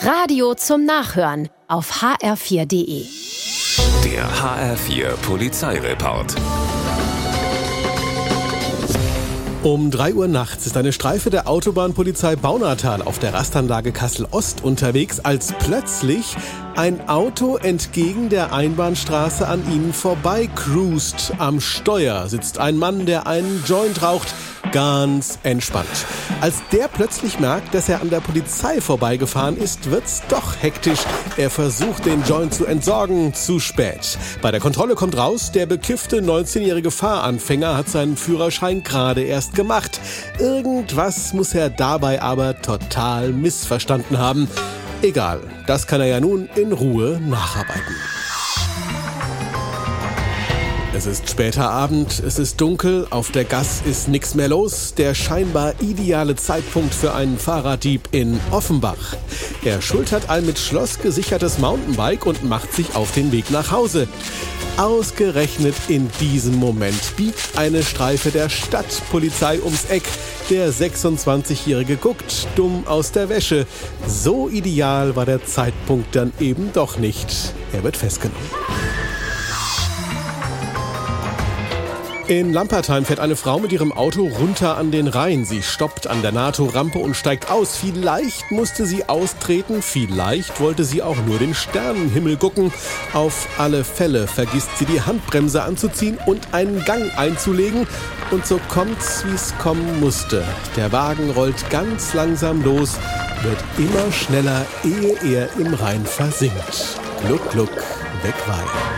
Radio zum Nachhören auf hr4.de. Der HR4 Polizeireport. Um 3 Uhr nachts ist eine Streife der Autobahnpolizei Baunatal auf der Rastanlage Kassel-Ost unterwegs, als plötzlich ein Auto entgegen der Einbahnstraße an ihnen vorbei cruist. Am Steuer sitzt ein Mann, der einen Joint raucht ganz entspannt. Als der plötzlich merkt, dass er an der Polizei vorbeigefahren ist, wird's doch hektisch. Er versucht, den Joint zu entsorgen. Zu spät. Bei der Kontrolle kommt raus, der bekiffte 19-jährige Fahranfänger hat seinen Führerschein gerade erst gemacht. Irgendwas muss er dabei aber total missverstanden haben. Egal, das kann er ja nun in Ruhe nacharbeiten. Es ist später Abend, es ist dunkel, auf der Gas ist nichts mehr los. Der scheinbar ideale Zeitpunkt für einen Fahrraddieb in Offenbach. Er schultert ein mit Schloss gesichertes Mountainbike und macht sich auf den Weg nach Hause. Ausgerechnet in diesem Moment biegt eine Streife der Stadtpolizei ums Eck. Der 26-Jährige guckt dumm aus der Wäsche. So ideal war der Zeitpunkt dann eben doch nicht. Er wird festgenommen. In Lampertheim fährt eine Frau mit ihrem Auto runter an den Rhein. Sie stoppt an der NATO-Rampe und steigt aus. Vielleicht musste sie austreten, vielleicht wollte sie auch nur den Sternenhimmel gucken. Auf alle Fälle vergisst sie die Handbremse anzuziehen und einen Gang einzulegen. Und so kommt's, wie's kommen musste. Der Wagen rollt ganz langsam los, wird immer schneller, ehe er im Rhein versinkt. Gluck, gluck, weg war.